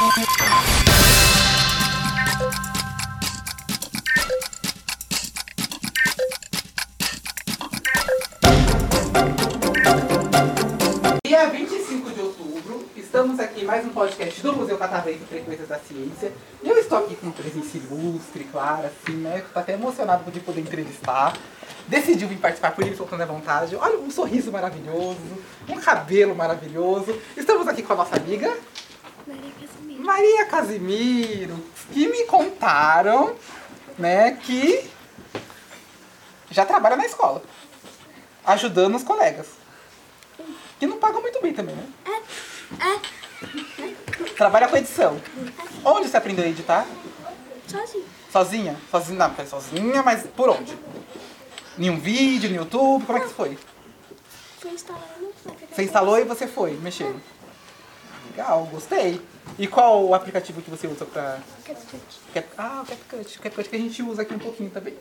Dia 25 de outubro, estamos aqui mais um podcast do Museu Catavento Frequências da Ciência. E eu estou aqui com presença ilustre, clara, assim, né? Tô até emocionado de poder entrevistar. Decidiu vir participar por isso, soltando a vontade. Olha, um sorriso maravilhoso, um cabelo maravilhoso. Estamos aqui com a nossa amiga Maria. Maria Casimiro, que me contaram, né, que já trabalha na escola, ajudando os colegas. Que não pagam muito bem também, né? Trabalha com edição. Onde você aprendeu a editar? Sozinho. Sozinha? Sozinha, não, foi sozinha, mas por onde? Em um vídeo, no YouTube? Como é que foi? Fui instalando Você instalou e você foi mexendo. Legal, gostei. E qual o aplicativo que você usa pra. Cap- Ah, o CapCut. O CapCut que a gente usa aqui um pouquinho também.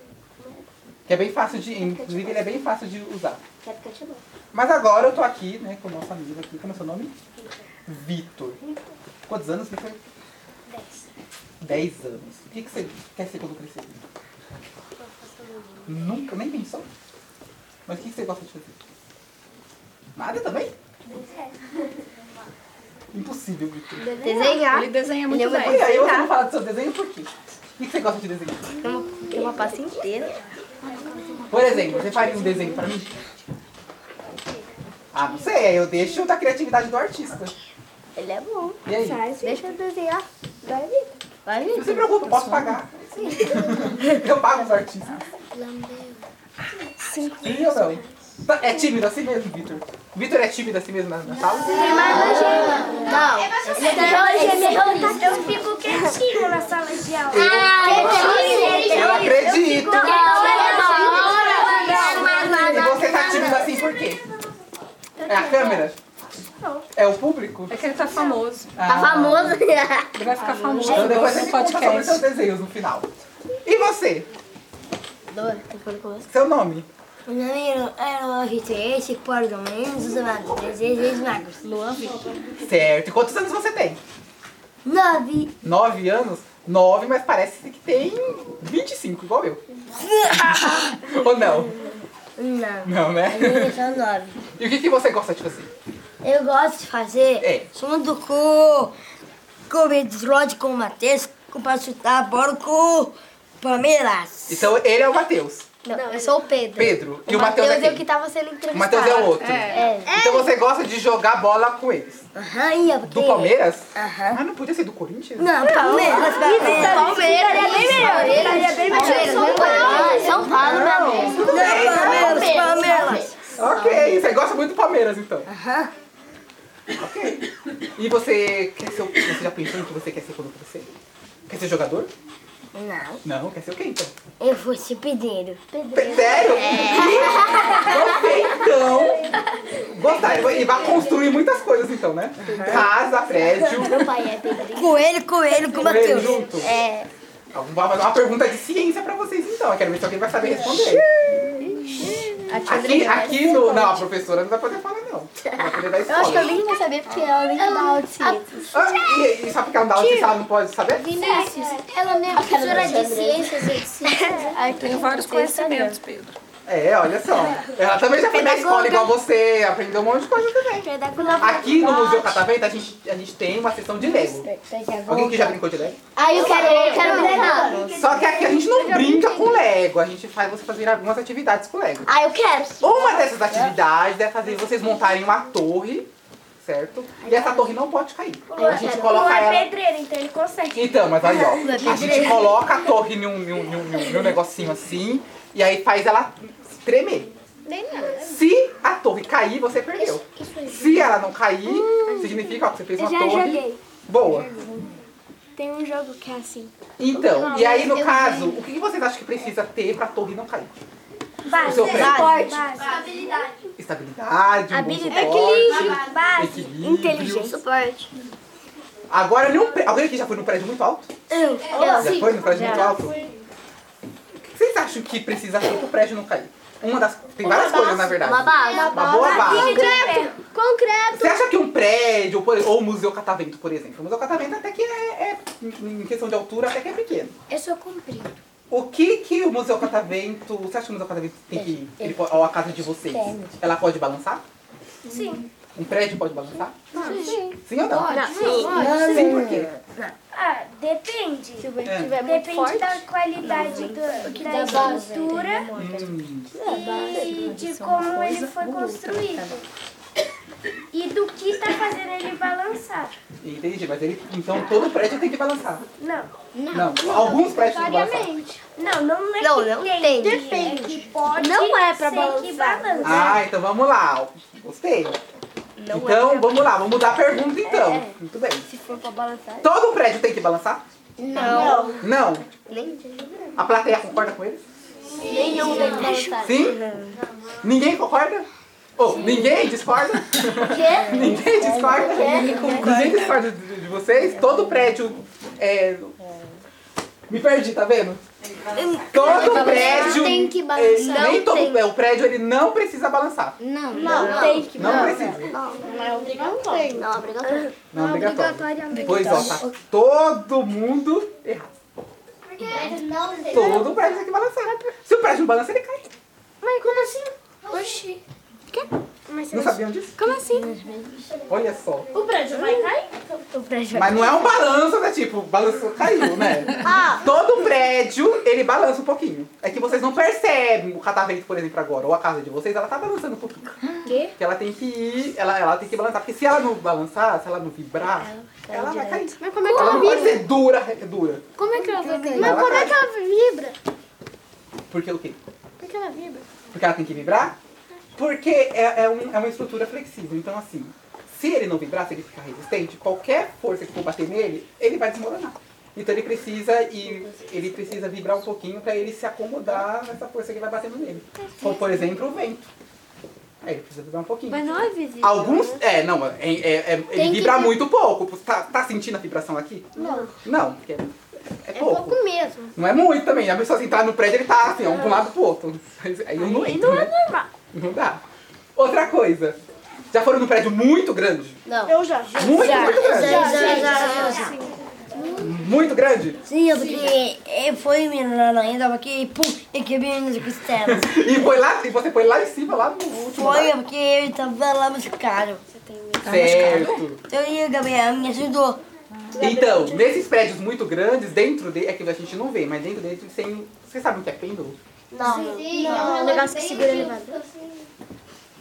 Que é bem fácil de. Inclusive, ele é bem fácil de usar. CapCut é bom. Mas agora eu tô aqui, né, com o nosso amigo aqui. Como é seu nome? Vitor. Quantos anos, Vitor? 10. 10 anos. O que, que você quer ser quando crescer? Nunca, nem pensou? Mas o que, que você gosta de fazer? Nada também? Impossível, Vitor. Desenhar. Ele desenha muito Ele é bem. E aí você não fala do seu desenho por quê? O que você gosta de desenhar? Uma, tem uma pasta inteira. Por exemplo, você faria um desenho pra mim? Ah, não sei, eu deixo da criatividade do artista. Ele é bom. E aí? Deixa eu desenhar. Vai, Vitor. Vai, Não se Vitor. preocupa, eu posso pagar. Eu pago os artistas. Sim ou não? Tá- É tímido assim mesmo, Vitor? Vitor é tímido assim mesmo na, na sala? Não. Eu fico quietinho na sala de aula. Eu acredito. E você tá tímido assim por quê? É a câmera? É o público? É que ele tá famoso. Tá famoso. Ele vai ficar famoso Então depois a gente conta sobre podcast. seus desenhos no final. E você? Dor, tô falando com você. Seu nome? Meu nome é Logitech, esse por domingos, os amados, desejos magos. Luan Vitor. Certo. E quantos anos você tem? Nove. Nove anos? Nove, mas parece que tem 25, igual eu. Ou não? Não, Não, né? eu sou nove. E o que, que você gosta de fazer? Eu gosto de fazer É. junto com com o Bedrod, com o Matheus, com pra chutar a bola com o Palmeiras. Então ele é o Matheus. Não, eu sou o Pedro. Pedro. E o Matheus é é o que tava sendo O entrevistado. Matheus é o outro. É. Então você gosta de jogar bola com eles. Aham, ia Do Palmeiras? Aham. Ah, não podia ser do Corinthians? Não, Palmeiras, Palmeiras. Palmeiras. É bem melhor. É bem melhor. São Paulo. São Paulo, meu bem. Tudo bem. Palmeiras, Palmeiras. Ok, você gosta muito do Palmeiras então. Aham. Ok. E você quer ser o? Você já pensou em que você quer ser quando crescer? Quer ser jogador? Não, Não, quer ser o quê então? eu fui ser pedreiro. Pe- Sério? Ok, então. Gostar. E vai construir muitas coisas então, né? Casa, prédio. Meu pai é pedreiro. Coelho, coelho, com Matheus. junto. É. Vamos fazer uma pergunta de ciência pra vocês então. Eu quero ver se alguém vai saber responder. Aqui, aqui no. Não, a professora não vai poder falar, não. Vai poder dar Eu acho que eu escola. nem vou saber porque ela nem dá aula de ciências. Ah, e, e só porque ela não dá aula de ela não pode saber? Vinícius, ela não é professora de ciências e de ciências. Ai, tenho vários conhecimentos, Pedro. É, olha só. Ela também já foi na escola igual você, aprendeu um monte de coisa também. Aqui no Museu Catavento a gente, a gente tem uma sessão de Lego. Alguém que já brincou de Lego? Aí eu quero, eu quero brincar. Só que aqui a gente não brinca com Lego, a gente faz você fazer algumas atividades com Lego. Ah, eu quero. Uma dessas atividades é fazer vocês montarem uma torre, certo? E essa torre não pode cair. A gente coloca ela. pedreiro, então ele consegue. Então, mas aí, ó, a gente coloca a torre num, num, num, num- num negocinho assim, e aí faz ela tremer. Se a torre cair, você perdeu. Se ela não cair, significa ó, que você fez uma já torre joguei. boa. Tem um jogo que é assim. Então, e aí no caso, o que vocês acham que precisa ter pra torre não cair? O seu prédio? Esporte. Estabilidade, um bom Habilidade. suporte, Base. equilíbrio. Inteligência. Suporte. Agora, nenhum alguém aqui já foi num prédio muito alto? Eu. Já foi num prédio muito alto? O que vocês acham que precisa ter pro prédio não cair? Uma das. Tem várias coisas, na verdade. Uma base. Uma boa base. Concreto. Concreto. Você acha que um prédio, por- ou o Museu Catavento, por exemplo? O Museu Catavento até que é, é, em questão de altura, até que é pequeno. Eu sou comprido. O que que o Museu Catavento... Você acha que o Museu Catavento tem que... Ele ou a casa de vocês, ela pode balançar? Sim. Um prédio pode balançar? Sim. Sim ou não? Sim. Sim, por quê? Ah, depende. É. Depende da qualidade do, da estrutura Hum, e de como ele foi construído. E do que tá fazendo ele balançar. entendi, mas ele... Então todo prédio tem que balançar. Não. Não, alguns prédios têm que balançar. Não, não é Não, que não tem. tem. É que pode Não é que balançar. balança. Ah, então vamos lá. Gostei. Então, vamos lá, vamos mudar a pergunta então. Muito bem. Se for pra balançar. Todo prédio tem que balançar? Não. Não. Nem, A plateia concorda com eles? nenhum tem que balançar. Sim? Ninguém concorda? Oh, ninguém discorda? Ninguém discorda? Ninguém discorda de, de vocês? Todo prédio é... Me perdi, tá vendo? Todo prédio... tem que ele- balançar. nem Não todo tem. o prédio ele não precisa balançar. Não, Não, tem que Não precisa. Não é obrigatório. Não, obrigatório. Não é obrigatório. Obrigatoriamente. Pois ó, tá todo mundo errado. Porque não tem. Todo prédio tem que balançar. Se o prédio não balança, ele cai. Mas como assim? Oxi. Não sabiam disso? Como assim? Olha só. O prédio vai cair? O prédio Mas não é um balanço, né? Tipo, balançou, caiu, né? Ah. Todo prédio, ele balança um pouquinho. É que vocês não percebem o catavento, por exemplo, agora, ou a casa de vocês, ela tá balançando um pouquinho. Quê? Que ela tem que ir, ela, ela tem que balançar. Porque se ela não balançar, se ela não vibrar, ela vai cair. Mas como é que Ela ela não pode vibra? ser dura, é dura. Como é que ela vai cair? Ela Mas como é cai. que ela vibra? Porque o quê? Por que ela vibra? Porque ela tem que vibrar? Porque é, é, um- é uma estrutura flexível. Então, assim, se ele não vibrar, se ele ficar resistente, qualquer força que for bater nele, ele vai desmoronar. Então ele precisa e ele precisa vibrar um pouquinho para ele se acomodar nessa força que vai batendo nele. Como, por exemplo, o vento. Aí ele precisa vibrar um pouquinho. Mas não é visível. Alguns. É, não, é, é- é- ele que vibra ter- muito pouco. Tá, tá sentindo a vibração aqui? Não. Não, porque é, é É pouco. pouco mesmo. Não é muito também. A pessoa se entrar no prédio, ele tá assim, ó, um pra um lado pro outro. Aí eu não entro, né? normal. Não dá. Outra coisa. Já foram num prédio muito grande? Eu já. Muito, muito grande. Já, já, já, já. Muito grande. Sim, porque eu fui menina ainda, porque pum, eu quebrei minhas costelas. E foi lá, e você foi lá em cima, lá no último Foi porque eu tava lá machucado. Certo. Então eu, Gabriel, me ajudou. Então, nesses prédios muito grandes, dentro dele, é que a gente não vê, mas dentro deles tem. Vocês sabem o que é pêndulo? Não. Não, é um negócio que segura ele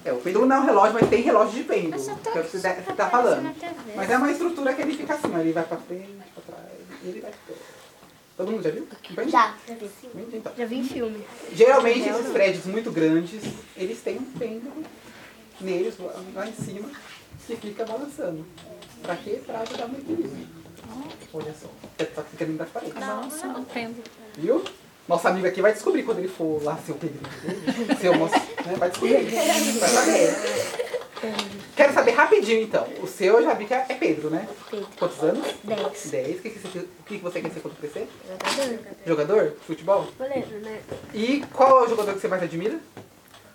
É, o pêndulo não é um relógio, mas tem relógio de pêndulo. Que é o que você deve- você tá falando. Mas é uma estrutura que ele fica assim, ó, ele vai pra frente, pra trás, e ele vai. Todo mundo já viu? Entende? Já. Entende, Então. Já vi em filme. Geralmente esses prédios muito grandes, eles têm um pêndulo neles lá, em cima que fica balançando. Pra quê? Pra ajudar no equilíbrio. Olha só. É só que fica dentro das paredes. Nossa, o pêndulo. Viu? Nosso amigo aqui vai descobrir quando ele for lá ser o Pedrinho. Seu moço, né? Vai descobrir. Vai saber. Quero saber rapidinho então. O seu eu já vi que é Pedro, né? Pedro. Quantos anos? Dez. 10. O que, que, você, o que você quer ser quando crescer? Jogador? Futebol? Beleza, né? E qual é o jogador que você mais admira?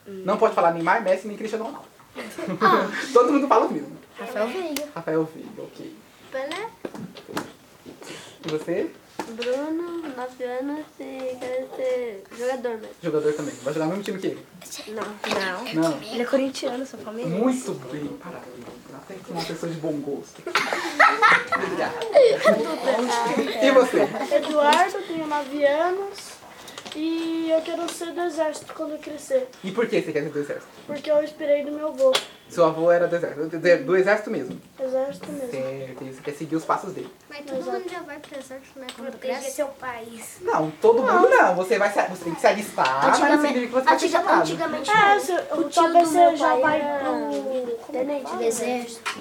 Não pode falar Neymar, Messi nem Cristiano Ronaldo. Todo mundo fala o mesmo. Rafael Veiga. Rafael Veiga, ok. Pelé? E você? Bruno, 9 anos e quer ser jogador mesmo. Jogador também. Vai jogar no mesmo time que ele? Não. Não. Não. Ele é corintiano, sou palmeirense. Muito bem, parabéns. Até que uma pessoa de bom gosto. Obrigado. E você? Eduardo, tenho 9 anos e eu quero ser do exército quando eu crescer, E por que você quer ser do exército? porque eu inspirei do meu avô. Seu avô era do exército. Do- exército mesmo. Exército mesmo. Certo. E você quer seguir os passos dele. Mas todo mundo já vai pro exército, né? Proteger seu país. Não, todo mundo não. Você, vai se, você tem que se alistar, mas não significa que você vai ser chamado. antigamente, É, se, eu, tio do meu você já pai vai era pro... tenente do exército.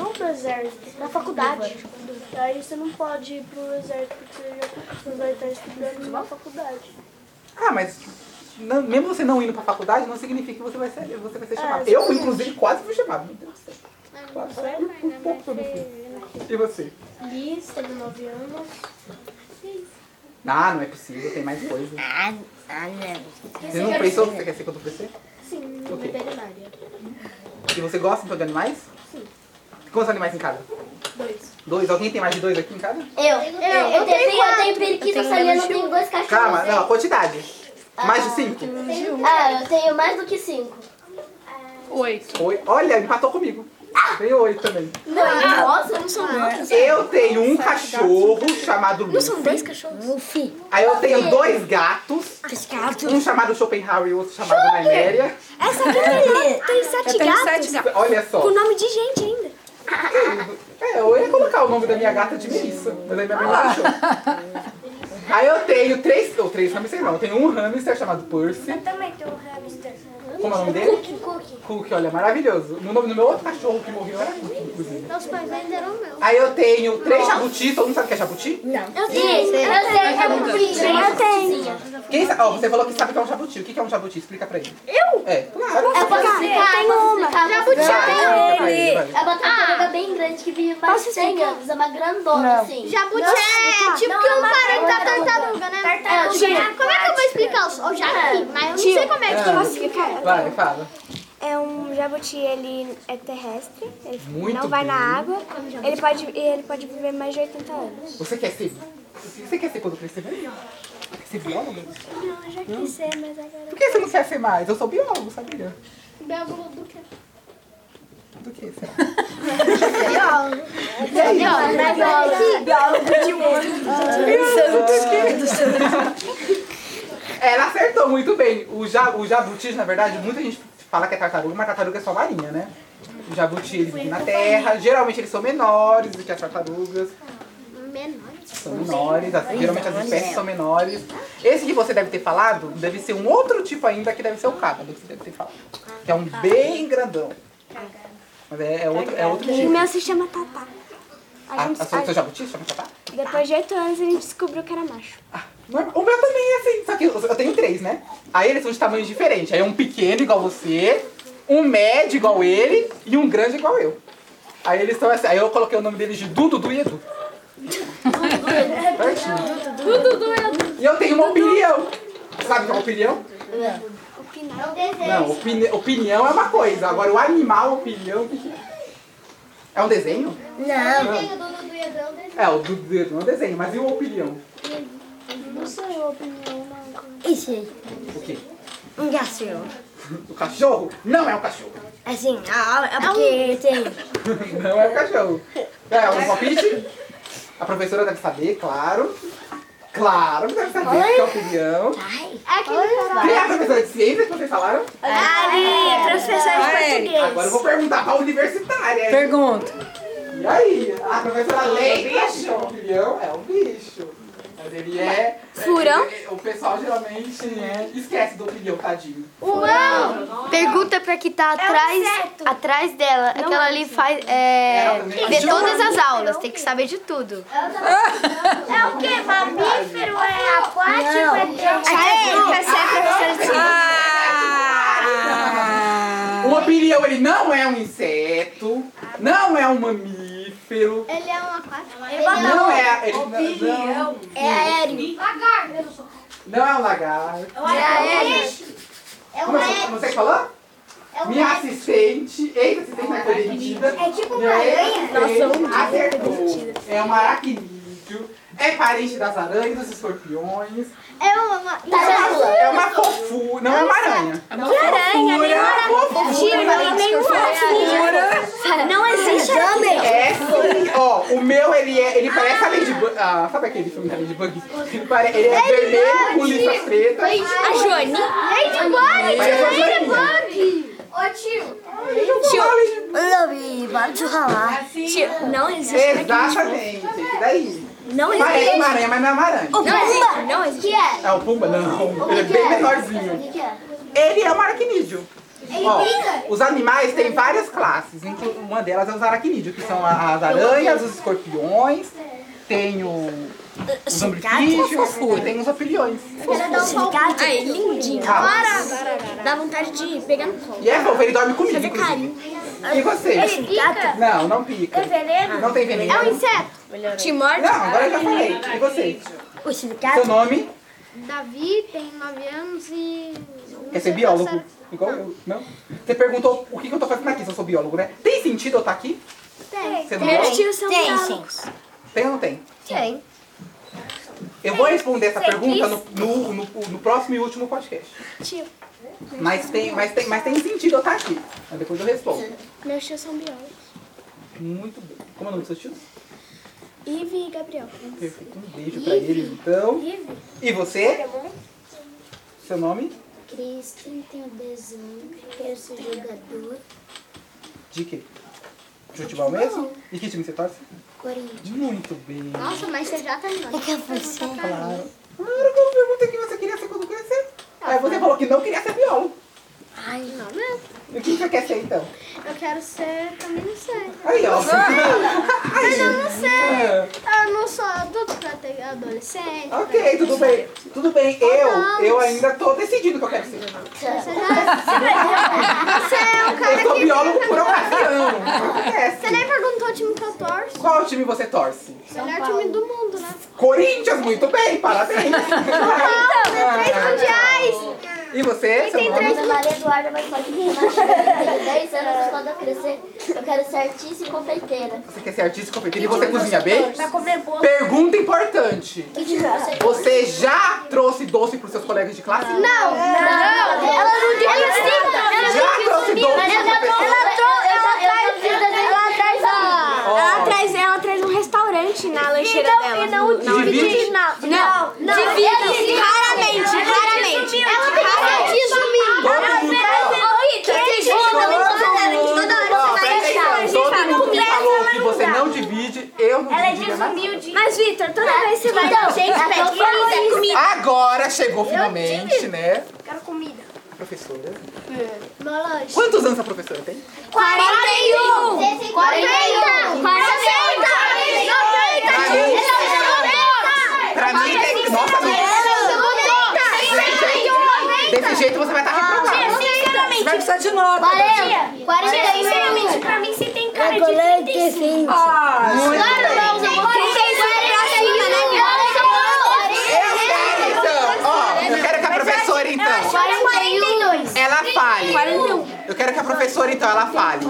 Não pro exército, Na faculdade. Aí você não pode ir pro exército porque você, já, você vai estar estudando numa faculdade. Ah, mas não- mesmo você não indo pra faculdade, não significa que você vai ser, você vai ser chamado. É, eu, inclusive, quase fui chamado. Meu Deus do céu. Quase. Por pouco eu não fui. E você? Liz, tenho 9 anos. Ah, não é possível, tem mais coisa. Ah, ah, não. Você não pensou que você quer ser quando crescer? Sim, veterinária. E você gosta então de animais? Quantos animais em casa? Dois. Dois? Alguém tem mais de dois aqui em casa? Eu, eu, eu, tenho, eu tenho periquito saliano, eu tenho dois cachorros. Calma, hein? não, quantidade. Mais de cinco? Ah, eu tenho mais do que cinco. Oito. Oi. Olha, empatou comigo. Tem oito também. Nossa, não são muitos. Eu tenho um cachorro chamado Luffy. cachorros? Luffy. Aí eu tenho dois gatos. Pescado. Um chamado Schopenhauer e outro chamado Naiméria. Essa aqui tem, tem Eu sete tenho gatos. sete gatos. Olha só. Com nome de gente ainda. É, eu ia colocar o nome da minha gata de Melissa, mas aí minha mãe não. Aí eu tenho três, ou três hamsters não, eu tenho um hamster chamado Percy. Eu também tenho um hamster. Como é o nome dele? Cookie, cookie. Cookie, olha, maravilhoso. No nome do meu outro cachorro que morreu era Cookie, inclusive. Meus pais venderam o meu. Aí eu tenho três jabutis, todo mundo sabe o que é jabuti? Eu tenho, eu tenho, eu tenho. Quem sa- ó, você falou que sabe o que é um jabuti. O que é um jabuti? Explica pra ele. Eu? É, claro. Eu posso explicar? Tem eu posso uma. explicar? Jabuti explica pra ele. É uma tartaruga bem grande que vive mais de 100 anos. É uma grandona, assim. Jabuti é tipo que um parente da tartaruga, né? Tartaruga. É, como é que eu vou explicar? Eu já vi, mas eu não sei como é que eu posso explicar. Vai, fala. É um jabuti, ele é terrestre, ele Muito não vai bem. na água, ele pode, ele pode viver mais de 80 anos. Você quer ser... Você quer ser quando crescer? Quer ser biólogo? Não, eu já quis ser, mas agora... Por que você não quer ser mais? Eu sou biólogo, sabia? Biólogo do que? Do que, será? E aí? Ela acertou muito bem. O, ja, o jabuti, na verdade, muita gente fala que é tartaruga, mas tartaruga é só marinha, né? O jabuti, ele vive na terra. Geralmente eles são menores do que as tartarugas. Menores. São menores, as- geralmente as espécies são menores. Esse que você deve ter falado, deve ser um outro tipo ainda, que deve ser o cágado, que você deve ter falado. Que é um bem grandão. Mas é, é outro, é outro O tipo. meu se chama Tatá. A A, gente, a sua, seu a- jabuti chama tatá? Depois de 8 anos a gente descobriu que era macho. Normal. O meu também é assim, só que eu tenho três, né? Aí eles são de tamanhos diferentes. Aí é um pequeno igual você, um médio igual ele e um grande igual eu. Aí eles estão assim, aí eu coloquei o nome deles de Dudu, Dudu e Edu. Certinho. E eu tenho uma opinião. Sabe o que é uma opinião? Não, opini opinião é uma coisa. Agora o animal, opinião, o que que é? É um desenho? Não. Tem o do? É, o Dudu e Edu é um desenho, mas e o opinião? Não sei a opinião, não. Isso aí. O quê? Um cachorro. O cachorro? Não é um cachorro. Assim, ah, é porque tem... Não é o cachorro. É um palpite? A professora deve saber, claro. Claro que deve saber, que é a opinião. É Quem é a professora de ciências que vocês falaram? Ali, professor de é. português. Agora eu vou perguntar pra universitária. Pergunta. E aí? A professora Leite achou a opinião? É um bicho. Mas ele é... Furão? é- é- o pessoal geralmente esquece do opinião, tadinho. Pergunta pra que tá atrás, atrás dela. Aquela ali faz. É, vê todas as aulas, tem que saber de tudo. É o quê? Mamífero? É aquático? É Ah! O opinião, ele não é um inseto, não é um mamífero, Ele é um aquático. não é... Ele, não, É aéreo. não é um lagarto. É aéreo. É um aéreo. você, falou? É um Minha assistente, ex-assistente na demitida. É tipo uma aranha. ex-assistente acertou. É um aracnídeo. É parente das aranhas, dos escorpiões. É uma... Tarântula. É uma fofura. Não é uma aranha. É uma fofura. É uma fofura. Não existe É sim. Ó, o meu, ele é. Ele parece a Ladybug. Ah, sabe aquele filme da Ladybug? Ele, é vermelho com listas pretas. A Joane. Uma joaninha. Ô tio, Eu vi vários ralar. Tio, não existe. Exatamente. Daí. Não existe. uma aranha, mas não é uma aranha. Não existe. Não o existe. que é? É o Pumba? Não. Ele é bem O menorzinho. é? Ele é um aracnídeo. Ó, os animais têm várias classes. Uma delas é os aracnídeos, que são as aranhas, os escorpiões, tem o, os ambriquídeos e tem os opiliões. Ah, é lindinho. Ah, Dá vontade de pegar no colo. e é fofo, ele dorme comigo, Fazer carinho. E você? Pica? Não, não pica. É veneno? Não tem veneno. É um inseto? Te morde? Não, agora eu já falei. E você? O Seu sindicato. nome? Davi tem 9 anos e. Quer ser biólogo? Igual eu, não? Você perguntou o que, que eu tô fazendo aqui, se eu sou biólogo, né? Tem sentido eu estar aqui? Tem. Sendo biólogo? Tem, sim. Tem ou não tem? Tem. Eu vou responder essa pergunta no, no, no, no próximo e último podcast. Tio. Mas tem, mas, tem, mas tem sentido eu estar aqui. Mas depois eu respondo. Meus tios são biólogos. Muito bem. Como é o nome dos seus tios? Ivy e Gabriel. Perfeito. Um beijo pra eles, então. E você? Seu nome? Kristen, tenho 10 anos, quero ser jogador. De quê? De futebol mesmo? E que time você torce? Corinthians. Muito bem. Nossa, mas você já tá indo. É que você. Claro. Claro que eu perguntei o que você queria ser quando crescer. Aí você falou que não queria ser biólogo. Ai, não mesmo. E o que você quer ser então? Eu quero ser, também não sei. Aí, ó. Mas eu não sei. É. Eu não sou adulto pra ter adolescente. Ok, tudo bem. Tudo bem. Eu, eu ainda tô decidindo o que eu quero ser. Você já. Você é o cara Eu sou que. biólogo por ocasião. Acontece. Você nem perguntou o time que eu torço. Qual time você torce? Melhor time do mundo, né? Corinthians, muito bem, parabéns. Três mundiais. E você, nome? Meu nome é Eduarda, mas pode me chamar. Tenho 10 anos quando eu crescer. Eu quero ser artista e confeiteira. Você quer ser artista e competitivo e você cozinha bem? Pra comer bolo. Pergunta importante. Que você Você já trouxe doce pros seus colegas de classe? Não, não. Ela não disse ela sim. Já trouxe doce professores? Ela traz ela traz um restaurante na lancheira dela. E não Divide? Não, não. não. Divide. Raramente, raramente. Ela tem fanatismo Todo mundo fala. Ó, presta atenção. Todo mundo que falou que você não divide, eu nada. Mas, Vitor, toda vez que você vai Então, dar gente, é pede comida, comida. Agora chegou finalmente, né? Quero comida. Professora. Molange. Quantos anos a professora tem? 41. 40. 40. Pra mim tem. Nossa, não. Desse jeito você vai estar reprovado. Você vai precisar de nota. 40. 41. Sinceramente, pra mim você tem cara de Colete, sim. Muito bem. Eu vou Eu quero então. Ó, eu quero que a professora então. 42. Ela fale. Eu quero que a professora então ela fale.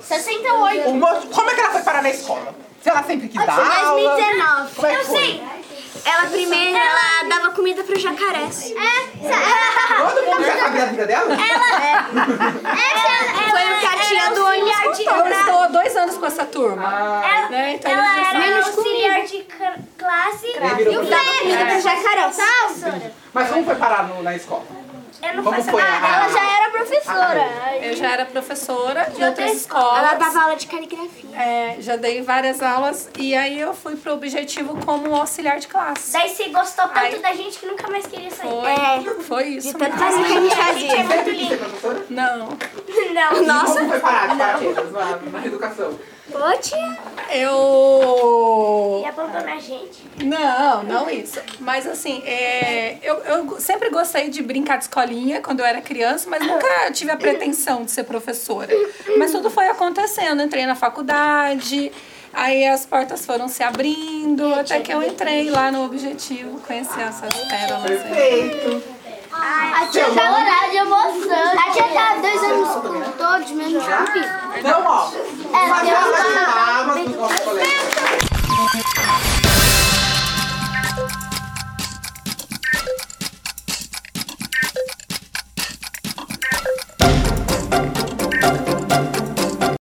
68. O mo- Como é que ela foi parar na escola? Se ela sempre quis dar aula. 2019. Como é que foi? Ela primeiro, ela dava comida pro jacarés. Todo mundo já sabia da vida dela? Foi o que a tia do ônibus contou. Eu estou há dois anos com essa turma. Ah, Né? Então Ela eles já sabem. era auxiliar de cr- classe e eu professora. dava comida pro jacarés. mas como foi parar no- na escola? Eu não Como faço foi a- nada. Ela já era professora. Eu já era professora de outras escolas. Ela dava aula de caligrafia. É, já dei várias aulas e aí eu fui pro objetivo como auxiliar de classe. Daí você gostou tanto Ai. da gente que nunca mais queria sair. Foi, foi isso. Tanto mesmo. assim que a gente fazia. Quis ser professora? Não. Não, nossa. como foi de paraquedas na, na educação? Ô, tia. Eu. E abandonar a gente. Não, não isso. Mas assim, é, eu, eu sempre gostei de brincar de escolinha quando eu era criança, mas nunca tive a pretensão de ser professora. Mas tudo foi acontecendo. Entrei na faculdade, aí as portas foram se abrindo, até que eu entrei lá no objetivo, conheci essas pérolas. aí. A tia tá horário de emoção. A tia tá dois anos com todos, menos comigo. Não, ó. É, tem uma...